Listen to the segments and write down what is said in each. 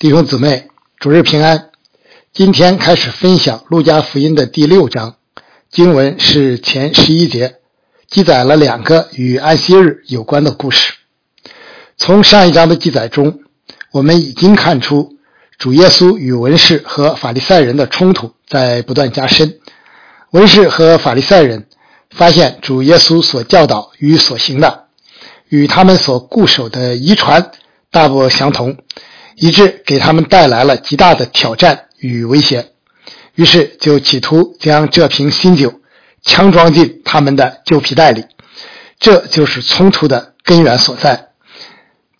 弟兄姊妹，主日平安。今天开始分享《路加福音》的第六章，经文是前十一节，记载了两个与安息日有关的故事。从上一章的记载中，我们已经看出主耶稣与文士和法利赛人的冲突在不断加深。文士和法利赛人发现主耶稣所教导与所行的，与他们所固守的遗传大不相同，以致给他们带来了极大的挑战与威胁。于是就企图将这瓶新酒强装进他们的旧皮袋里，这就是冲突的根源所在。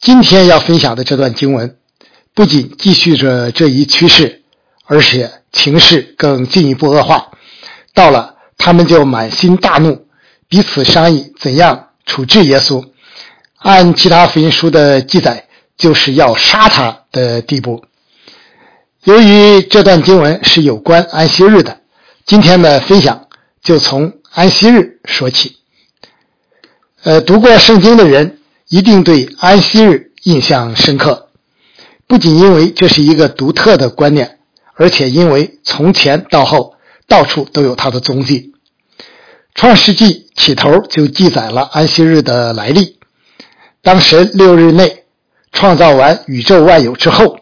今天要分享的这段经文，不仅继续着这一趋势，而且情势更进一步恶化。到了，他们就满心大怒，彼此商议怎样处置耶稣。按其他福音书的记载，就是要杀他的地步。由于这段经文是有关安息日的，今天的分享就从安息日说起。呃，读过圣经的人一定对安息日印象深刻，不仅因为这是一个独特的观念，而且因为从前到后。到处都有他的踪迹。创世纪起头就记载了安息日的来历。当神六日内创造完宇宙万有之后，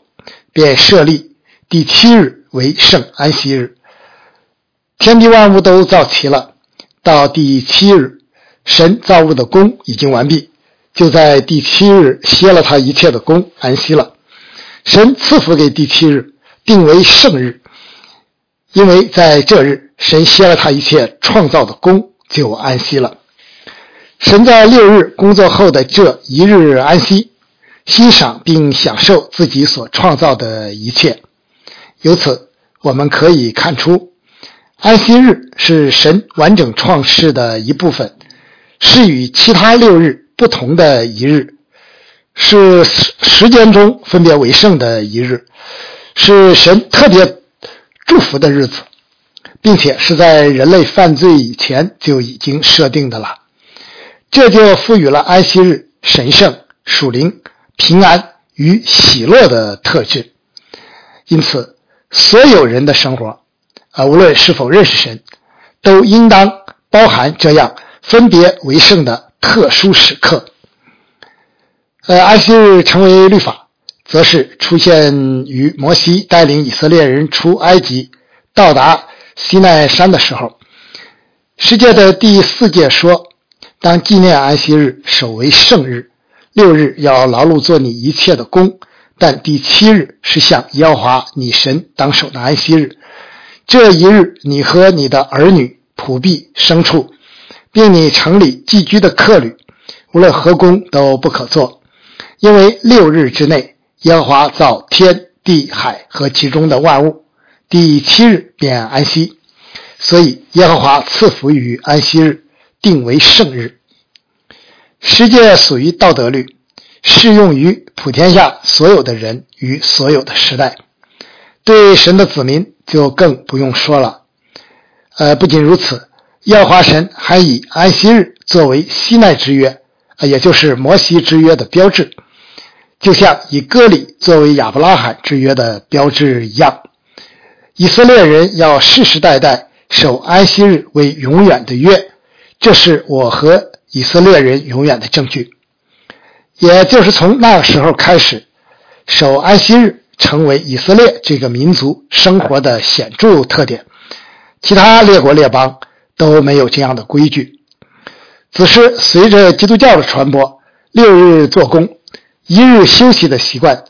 便设立第七日为圣安息日。天地万物都造齐了，到第七日，神造物的功已经完毕，就在第七日歇了他一切的功，安息了。神赐福给第七日，定为圣日。因为在这日，神歇了他一切创造的功，就安息了。神在六日工作后的这一日安息，欣赏并享受自己所创造的一切。由此，我们可以看出，安息日是神完整创世的一部分，是与其他六日不同的一日，是时间中分别为圣的一日，是神特别。祝福的日子，并且是在人类犯罪以前就已经设定的了，这就赋予了安息日神圣、属灵、平安与喜乐的特质。因此，所有人的生活，啊，无论是否认识神，都应当包含这样分别为圣的特殊时刻。呃，安息日成为律法。则是出现于摩西带领以色列人出埃及、到达西奈山的时候。世界的第四诫说：“当纪念安息日，守为圣日。六日要劳碌做你一切的工，但第七日是向耶和华你神当守的安息日。这一日，你和你的儿女、仆婢、牲畜，并你城里寄居的客旅，无论何工都不可做，因为六日之内。”耶和华造天地海和其中的万物，第七日便安息，所以耶和华赐福于安息日，定为圣日。世界属于道德律，适用于普天下所有的人与所有的时代。对神的子民就更不用说了。呃，不仅如此，耀华神还以安息日作为西奈之约，也就是摩西之约的标志。就像以割礼作为亚伯拉罕之约的标志一样，以色列人要世世代代守安息日为永远的约，这是我和以色列人永远的证据。也就是从那个时候开始，守安息日成为以色列这个民族生活的显著特点，其他列国列邦都没有这样的规矩。只是随着基督教的传播，六日做工。一日休息的习惯，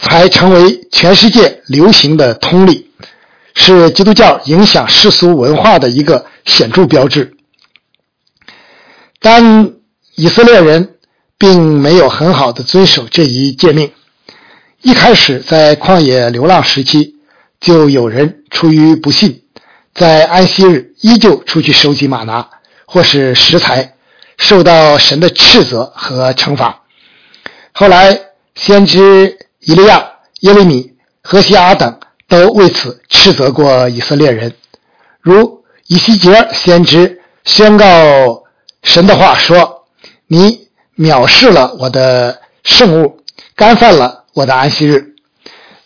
才成为全世界流行的通例，是基督教影响世俗文化的一个显著标志。但以色列人并没有很好的遵守这一诫命。一开始在旷野流浪时期，就有人出于不信，在安息日依旧出去收集玛拿或是食材，受到神的斥责和惩罚。后来，先知以利亚、耶利米、何西阿等都为此斥责过以色列人。如以西结先知宣告神的话说：“你藐视了我的圣物，干犯了我的安息日。”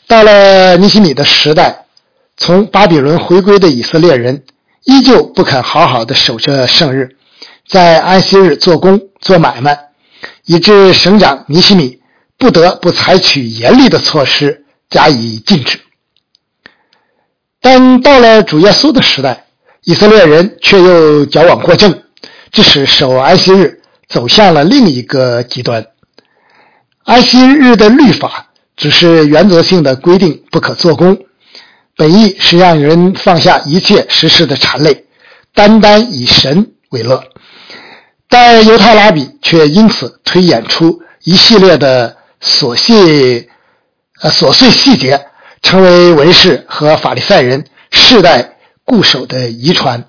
到了尼西米的时代，从巴比伦回归的以色列人依旧不肯好好的守着圣日，在安息日做工做买卖，以致省长尼西米不得不采取严厉的措施加以禁止。但到了主耶稣的时代，以色列人却又矫枉过正，致使守安息日走向了另一个极端。安息日的律法只是原则性的规定不可做工，本意是让人放下一切实施的缠累，单单以神为乐。但犹太拉比却因此推演出一系列的琐细、呃琐碎细节。成为文士和法利赛人世代固守的遗传。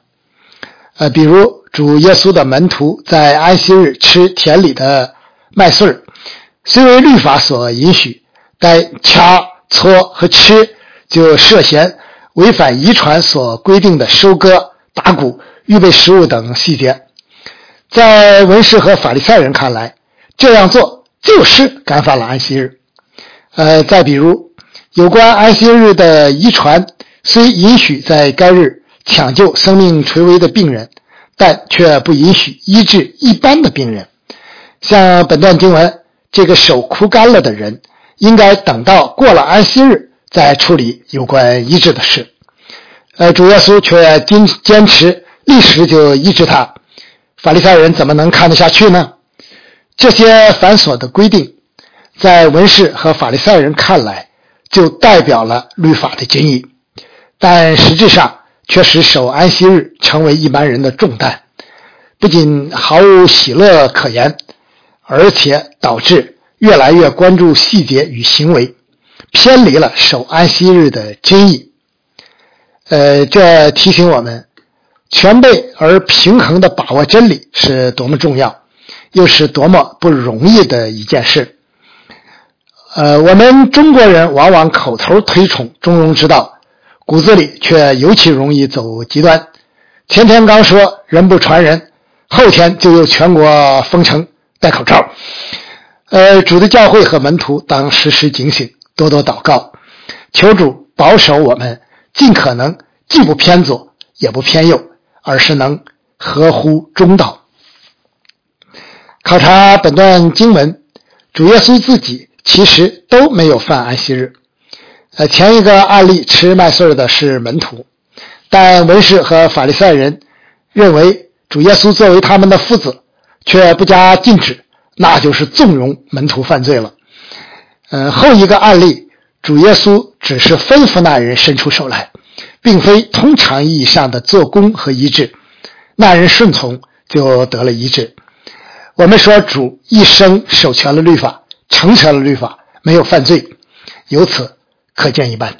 呃，比如主耶稣的门徒在安息日吃田里的麦穗儿，虽为律法所允许，但掐、搓和吃就涉嫌违反遗传所规定的收割、打谷、预备食物等细节。在文士和法利赛人看来，这样做就是干犯了安息日。呃，再比如。有关安息日的遗传，虽允许在该日抢救生命垂危的病人，但却不允许医治一般的病人。像本段经文，这个手枯干了的人，应该等到过了安息日再处理有关医治的事。呃，主耶稣却坚坚持立时就医治他，法利赛人怎么能看得下去呢？这些繁琐的规定，在文士和法利赛人看来。就代表了律法的精义，但实质上却使守安息日成为一般人的重担，不仅毫无喜乐可言，而且导致越来越关注细节与行为，偏离了守安息日的真意。呃，这提醒我们，全备而平衡的把握真理是多么重要，又是多么不容易的一件事。呃，我们中国人往往口头推崇中庸之道，骨子里却尤其容易走极端。前天刚说人不传人，后天就又全国封城戴口罩。呃，主的教会和门徒当时时警醒，多多祷告，求主保守我们，尽可能既不偏左也不偏右，而是能合乎中道。考察本段经文，主耶稣自己。其实都没有犯安息日。呃，前一个案例吃麦穗的是门徒，但文士和法利赛人认为主耶稣作为他们的父子，却不加禁止，那就是纵容门徒犯罪了。呃，后一个案例，主耶稣只是吩咐那人伸出手来，并非通常意义上的做工和医治，那人顺从就得了医治。我们说主一生守全了律法。成全了律法，没有犯罪，由此可见一斑。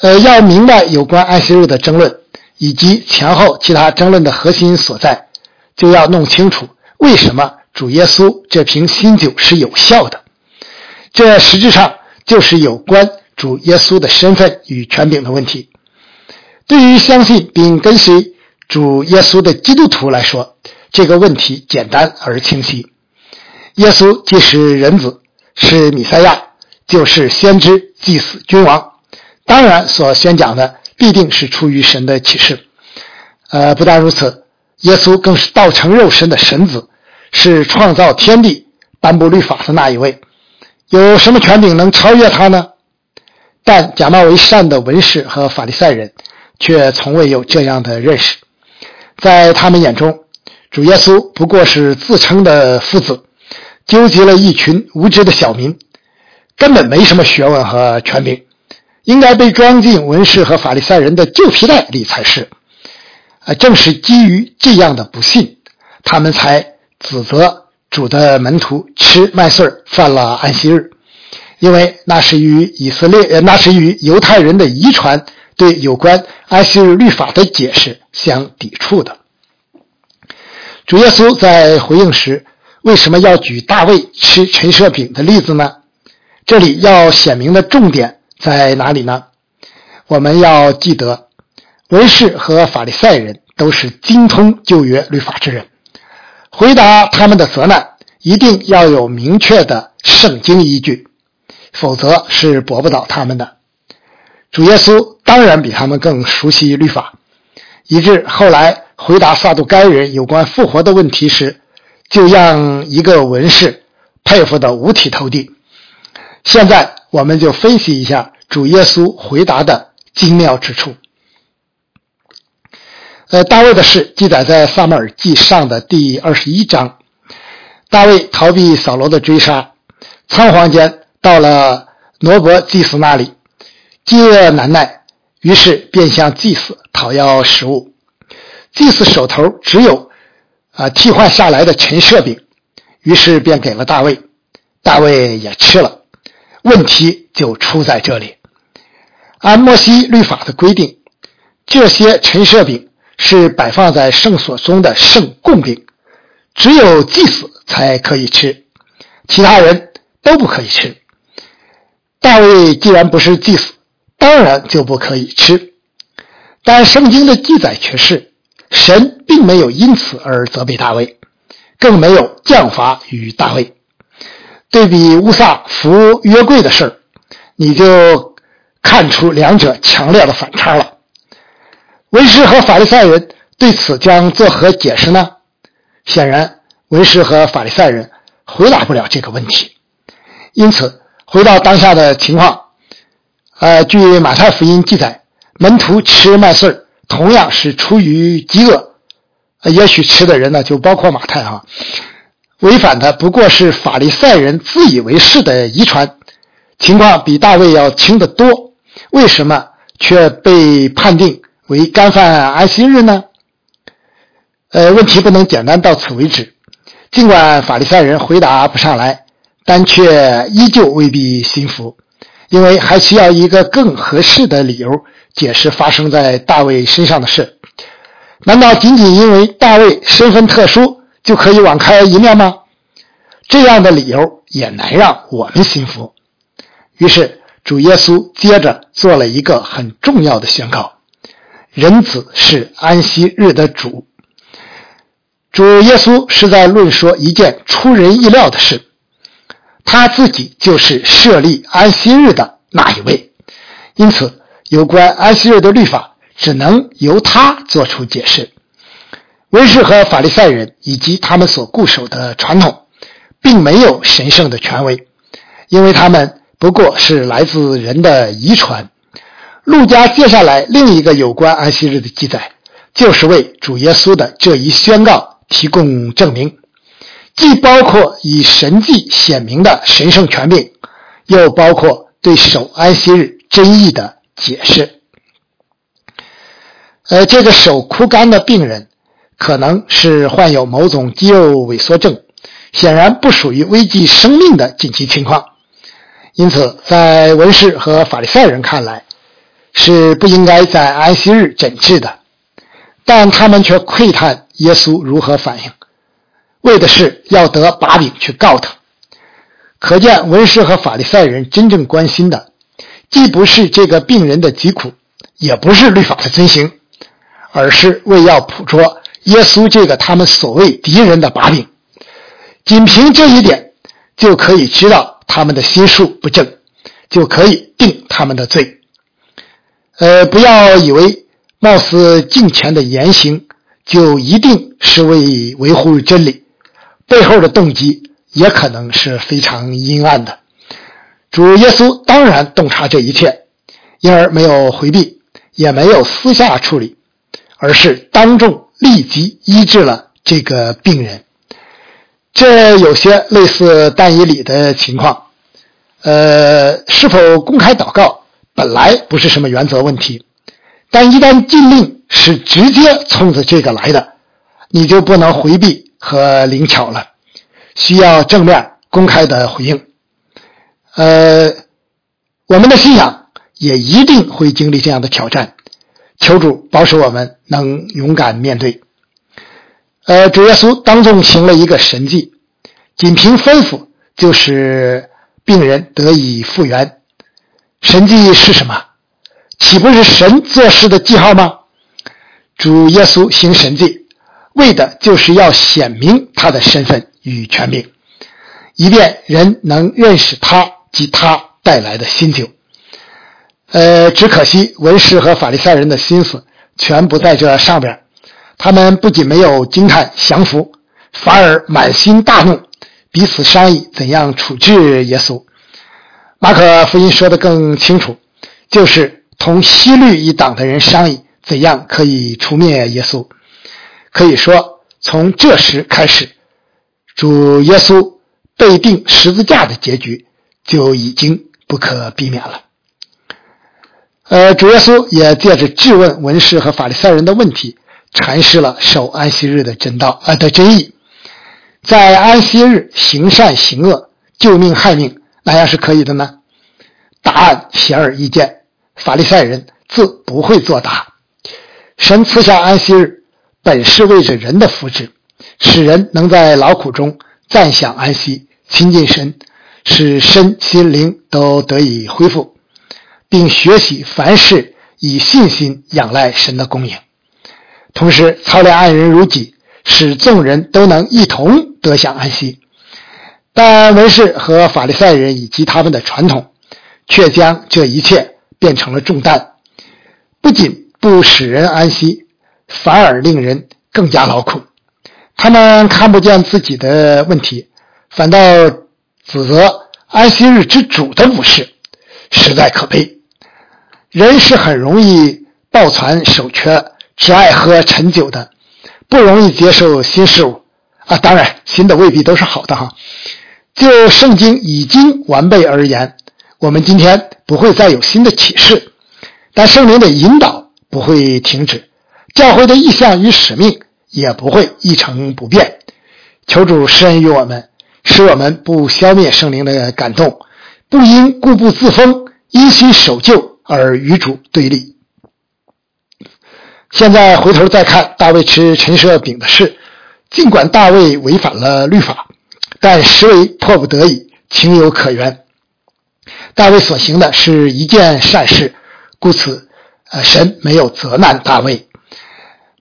呃，要明白有关安息日的争论以及前后其他争论的核心所在，就要弄清楚为什么主耶稣这瓶新酒是有效的。这实质上就是有关主耶稣的身份与权柄的问题。对于相信并跟随主耶稣的基督徒来说，这个问题简单而清晰。耶稣既是人子，是弥赛亚，就是先知、祭司、君王。当然，所宣讲的必定是出于神的启示。呃，不但如此，耶稣更是道成肉身的神子，是创造天地、颁布律法的那一位。有什么权柄能超越他呢？但假冒为善的文士和法利赛人，却从未有这样的认识。在他们眼中，主耶稣不过是自称的父子。纠集了一群无知的小民，根本没什么学问和权柄，应该被装进文士和法利赛人的旧皮袋里才是。啊，正是基于这样的不信，他们才指责主的门徒吃麦穗犯了安息日，因为那是与以色列，呃那是与犹太人的遗传对有关安息日律法的解释相抵触的。主耶稣在回应时。为什么要举大卫吃陈设饼的例子呢？这里要显明的重点在哪里呢？我们要记得，文士和法利赛人都是精通旧约律法之人，回答他们的责难一定要有明确的圣经依据。否则是驳不倒他们的。主耶稣当然比他们更熟悉律法，以致后来回答撒杜该人有关复活的问题时，就让一个文士佩服的五体投地。现在我们就分析一下主耶稣回答的精妙之处。呃，大卫的事记载在撒母耳记上的第二十一章。大卫逃避扫罗的追杀，仓皇间到了挪伯祭司那里，饥饿难耐，于是便向祭司讨要食物。祭司手头只有啊替换下来的陈设饼，于是便给了大卫，大卫也吃了。问题就出在这里，按摩西律法的规定，这些陈设饼。是摆放在圣所中的圣供饼，只有祭司才可以吃，其他人都不可以吃。大卫既然不是祭司，当然就不可以吃。但圣经的记载却是，神并没有因此而责备大卫，更没有降罚于大卫。对比乌撒服约柜的事你就看出两者强烈的反差了。文士和法利赛人对此将作何解释呢？显然，文士和法利赛人回答不了这个问题。因此，回到当下的情况，呃，据马太福音记载，门徒吃麦穗同样是出于饥饿，也许吃的人呢就包括马太啊。违反的不过是法利赛人自以为是的遗传，情况比大卫要轻得多。为什么却被判定？为干犯安息日呢？呃，问题不能简单到此为止。尽管法利赛人回答不上来，但却依旧未必心服，因为还需要一个更合适的理由解释发生在大卫身上的事。难道仅仅因为大卫身份特殊就可以网开一面吗？这样的理由也难让我们信服。于是主耶稣接着做了一个很重要的宣告。人子是安息日的主，主耶稣是在论说一件出人意料的事，他自己就是设立安息日的那一位，因此有关安息日的律法只能由他做出解释。文士和法利赛人以及他们所固守的传统，并没有神圣的权威，因为他们不过是来自人的遗传。路加接下来另一个有关安息日的记载，就是为主耶稣的这一宣告提供证明，既包括以神迹显明的神圣权柄，又包括对守安息日真意的解释。呃，这个手枯干的病人，可能是患有某种肌肉萎缩症，显然不属于危及生命的紧急情况，因此在文士和法利赛人看来。是不应该在安息日诊治的，但他们却窥探耶稣如何反应，为的是要得把柄去告他。可见文士和法利赛人真正关心的，既不是这个病人的疾苦，也不是律法的遵行，而是为要捕捉耶稣这个他们所谓敌人的把柄。仅凭这一点，就可以知道他们的心术不正，就可以定他们的罪。呃，不要以为貌似敬虔的言行就一定是为维护真理，背后的动机也可能是非常阴暗的。主耶稣当然洞察这一切，因而没有回避，也没有私下处理，而是当众立即医治了这个病人。这有些类似但以理的情况。呃，是否公开祷告？本来不是什么原则问题，但一旦禁令是直接冲着这个来的，你就不能回避和灵巧了，需要正面公开的回应。呃，我们的信仰也一定会经历这样的挑战，求主保守我们能勇敢面对。呃，主耶稣当众行了一个神迹，仅凭吩咐就使病人得以复原。神迹是什么？岂不是神做事的记号吗？主耶稣行神迹，为的就是要显明他的身份与权柄，以便人能认识他及他带来的新酒。呃，只可惜文士和法利赛人的心思全不在这上边，他们不仅没有惊叹降服，反而满心大怒，彼此商议怎样处置耶稣。马可福音说的更清楚，就是同西律一党的人商议怎样可以除灭耶稣。可以说，从这时开始，主耶稣被钉十字架的结局就已经不可避免了。呃，主耶稣也借着质问文士和法利赛人的问题，阐释了守安息日的真道啊的真意。在安息日行善行恶、救命害命。那样是可以的呢？答案显而易见，法利赛人自不会作答。神赐下安息日，本是为着人的福祉，使人能在劳苦中暂享安息，亲近神，使身心灵都得以恢复，并学习凡事以信心仰赖神的供应，同时操练爱人如己，使众人都能一同得享安息。但文士和法利赛人以及他们的传统，却将这一切变成了重担，不仅不使人安息，反而令人更加劳苦。他们看不见自己的问题，反倒指责安息日之主的武士，实在可悲。人是很容易抱残守缺，只爱喝陈酒的，不容易接受新事物啊。当然，新的未必都是好的哈。就圣经已经完备而言，我们今天不会再有新的启示，但圣灵的引导不会停止，教会的意向与使命也不会一成不变。求主施恩于我们，使我们不消灭圣灵的感动，不因固步自封、因心守旧而与主对立。现在回头再看大卫吃陈设饼的事，尽管大卫违反了律法。但实为迫不得已，情有可原。大卫所行的是一件善事，故此，呃，神没有责难大卫。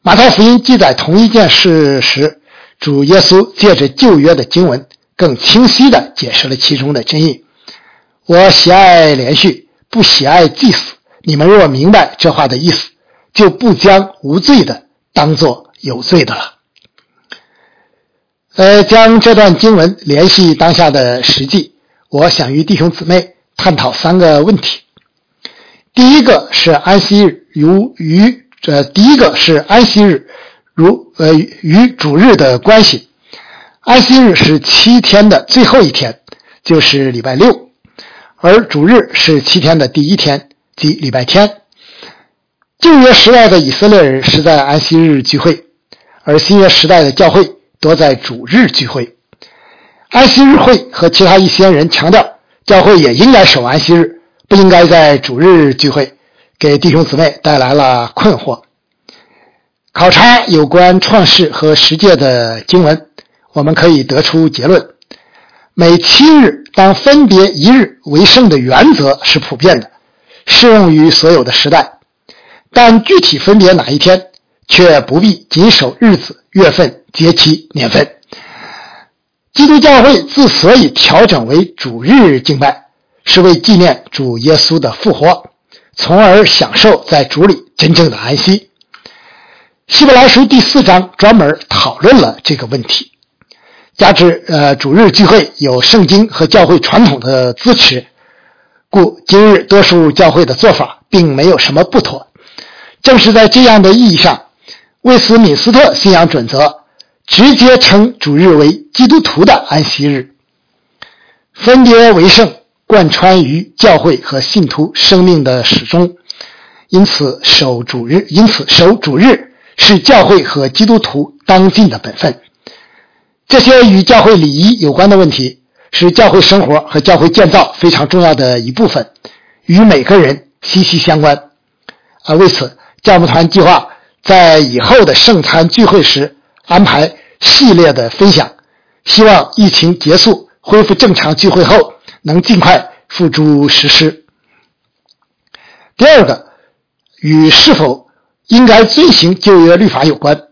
马太福音记载同一件事时，主耶稣借着旧约的经文，更清晰地解释了其中的真意。我喜爱连续，不喜爱祭死。你们若明白这话的意思，就不将无罪的当作有罪的了。呃，将这段经文联系当下的实际，我想与弟兄姊妹探讨三个问题。第一个是安息日如与呃，第一个是安息日如呃与主日的关系。安息日是七天的最后一天，就是礼拜六，而主日是七天的第一天，即礼拜天。旧约时代的以色列人是在安息日聚会，而新约时代的教会。多在主日聚会，安息日会和其他一些人强调，教会也应该守安息日，不应该在主日聚会，给弟兄姊妹带来了困惑。考察有关创世和十诫的经文，我们可以得出结论：每七日当分别一日为圣的原则是普遍的，适用于所有的时代，但具体分别哪一天，却不必谨守日子、月份。节期年份，基督教会之所以调整为主日敬拜，是为纪念主耶稣的复活，从而享受在主里真正的安息。希伯来书第四章专门讨论了这个问题。加之呃主日聚会有圣经和教会传统的支持，故今日多数教会的做法并没有什么不妥。正是在这样的意义上，威斯敏斯特信仰准则。直接称主日为基督徒的安息日，分别为圣，贯穿于教会和信徒生命的始终。因此，守主日，因此守主日是教会和基督徒当尽的本分。这些与教会礼仪有关的问题，是教会生活和教会建造非常重要的一部分，与每个人息息相关。啊，为此，教牧团计划在以后的圣餐聚会时。安排系列的分享，希望疫情结束、恢复正常聚会后，能尽快付诸实施。第二个，与是否应该遵行旧约律法有关。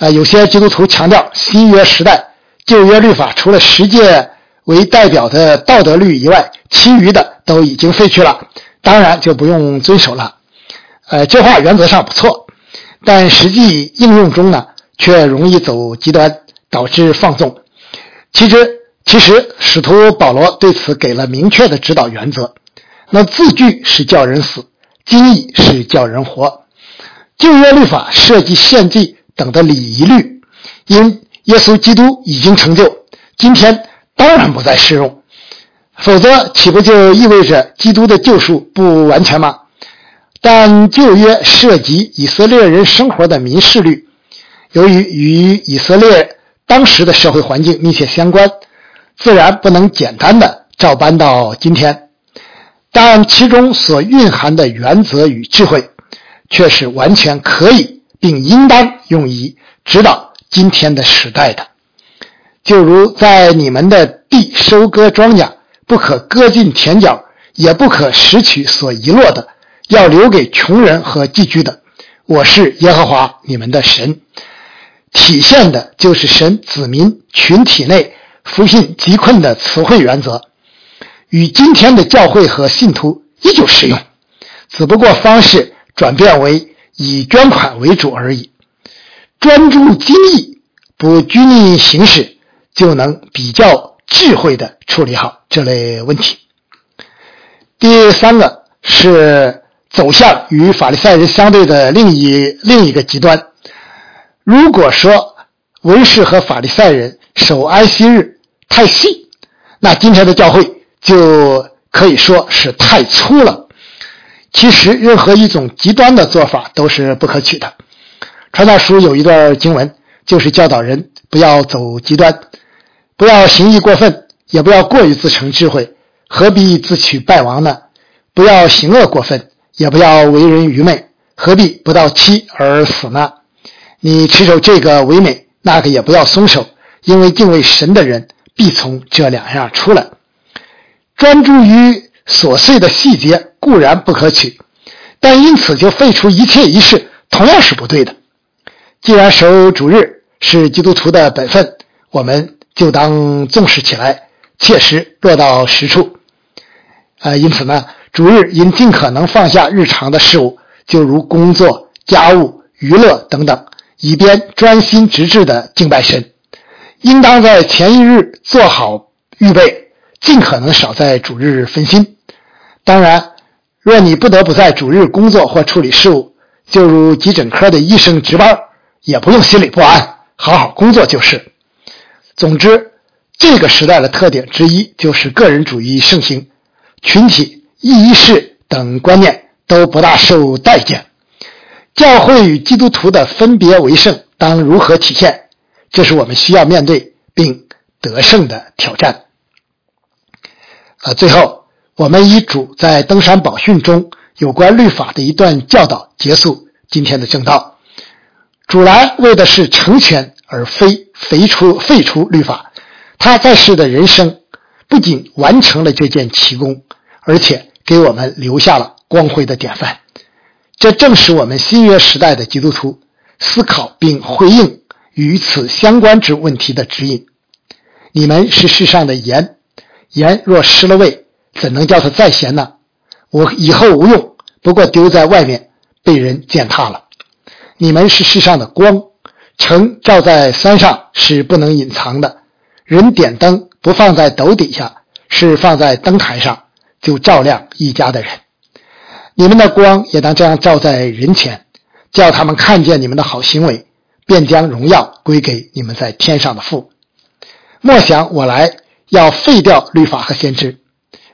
啊，有些基督徒强调新约时代旧约律法除了十诫为代表的道德律以外，其余的都已经废去了，当然就不用遵守了。呃，这话原则上不错，但实际应用中呢，却容易走极端，导致放纵。其实，其实使徒保罗对此给了明确的指导原则。那字句是叫人死，经义是叫人活。旧约律法涉及献祭等的礼仪律，因耶稣基督已经成就，今天当然不再适用。否则，岂不就意味着基督的救赎不完全吗？但旧约涉及以色列人生活的民事律，由于与以色列当时的社会环境密切相关，自然不能简单的照搬到今天。但其中所蕴含的原则与智慧，却是完全可以并应当用于指导今天的时代的。就如在你们的地收割庄稼，不可割尽田角，也不可拾取所遗落的。要留给穷人和寄居的，我是耶和华你们的神，体现的就是神子民群体内扶贫济困的词汇原则，与今天的教会和信徒依旧适用，只不过方式转变为以捐款为主而已。专注精益，不拘泥形式，就能比较智慧的处理好这类问题。第三个是。走向与法利赛人相对的另一另一个极端。如果说文士和法利赛人守安息日太细，那今天的教会就可以说是太粗了。其实，任何一种极端的做法都是不可取的。传道书有一段经文，就是教导人不要走极端，不要行义过分，也不要过于自成智慧，何必自取败亡呢？不要行恶过分。也不要为人愚昧，何必不到期而死呢？你持守这个唯美，那个也不要松手，因为敬畏神的人必从这两样出来。专注于琐碎的细节固然不可取，但因此就废除一切仪式，同样是不对的。既然守主日是基督徒的本分，我们就当重视起来，切实落到实处。啊，因此呢。主日应尽可能放下日常的事物，就如工作、家务、娱乐等等，以便专心致志的敬拜神。应当在前一日做好预备，尽可能少在主日分心。当然，若你不得不在主日工作或处理事务，就如急诊科的医生值班，也不用心里不安，好好工作就是。总之，这个时代的特点之一就是个人主义盛行，群体。仪式等观念都不大受待见，教会与基督徒的分别为圣当如何体现？这是我们需要面对并得胜的挑战。啊，最后，我们以主在登山宝训中有关律法的一段教导结束今天的正道。主来为的是成全，而非废除废除律法。他在世的人生不仅完成了这件奇功，而且。给我们留下了光辉的典范，这正是我们新约时代的基督徒思考并回应与此相关之问题的指引。你们是世上的盐，盐若失了味，怎能叫它再闲呢？我以后无用，不过丢在外面，被人践踏了。你们是世上的光，城照在山上是不能隐藏的。人点灯不放在斗底下，是放在灯台上。就照亮一家的人，你们的光也当这样照在人前，叫他们看见你们的好行为，便将荣耀归给你们在天上的父。莫想我来要废掉律法和先知，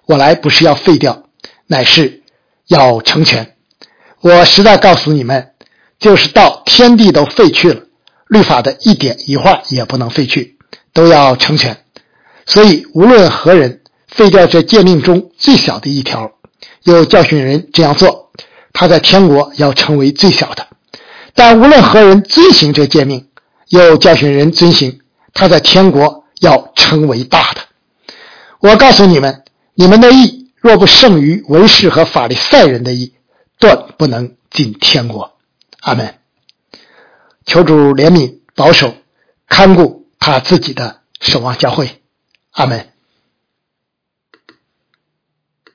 我来不是要废掉，乃是要成全。我实在告诉你们，就是到天地都废去了，律法的一点一画也不能废去，都要成全。所以无论何人。废掉这诫命中最小的一条，又教训人这样做，他在天国要成为最小的；但无论何人遵行这诫命，又教训人遵行，他在天国要成为大的。我告诉你们，你们的义若不胜于文士和法利赛人的义，断不能进天国。阿门。求主怜悯、保守、看顾他自己的守望教会。阿门。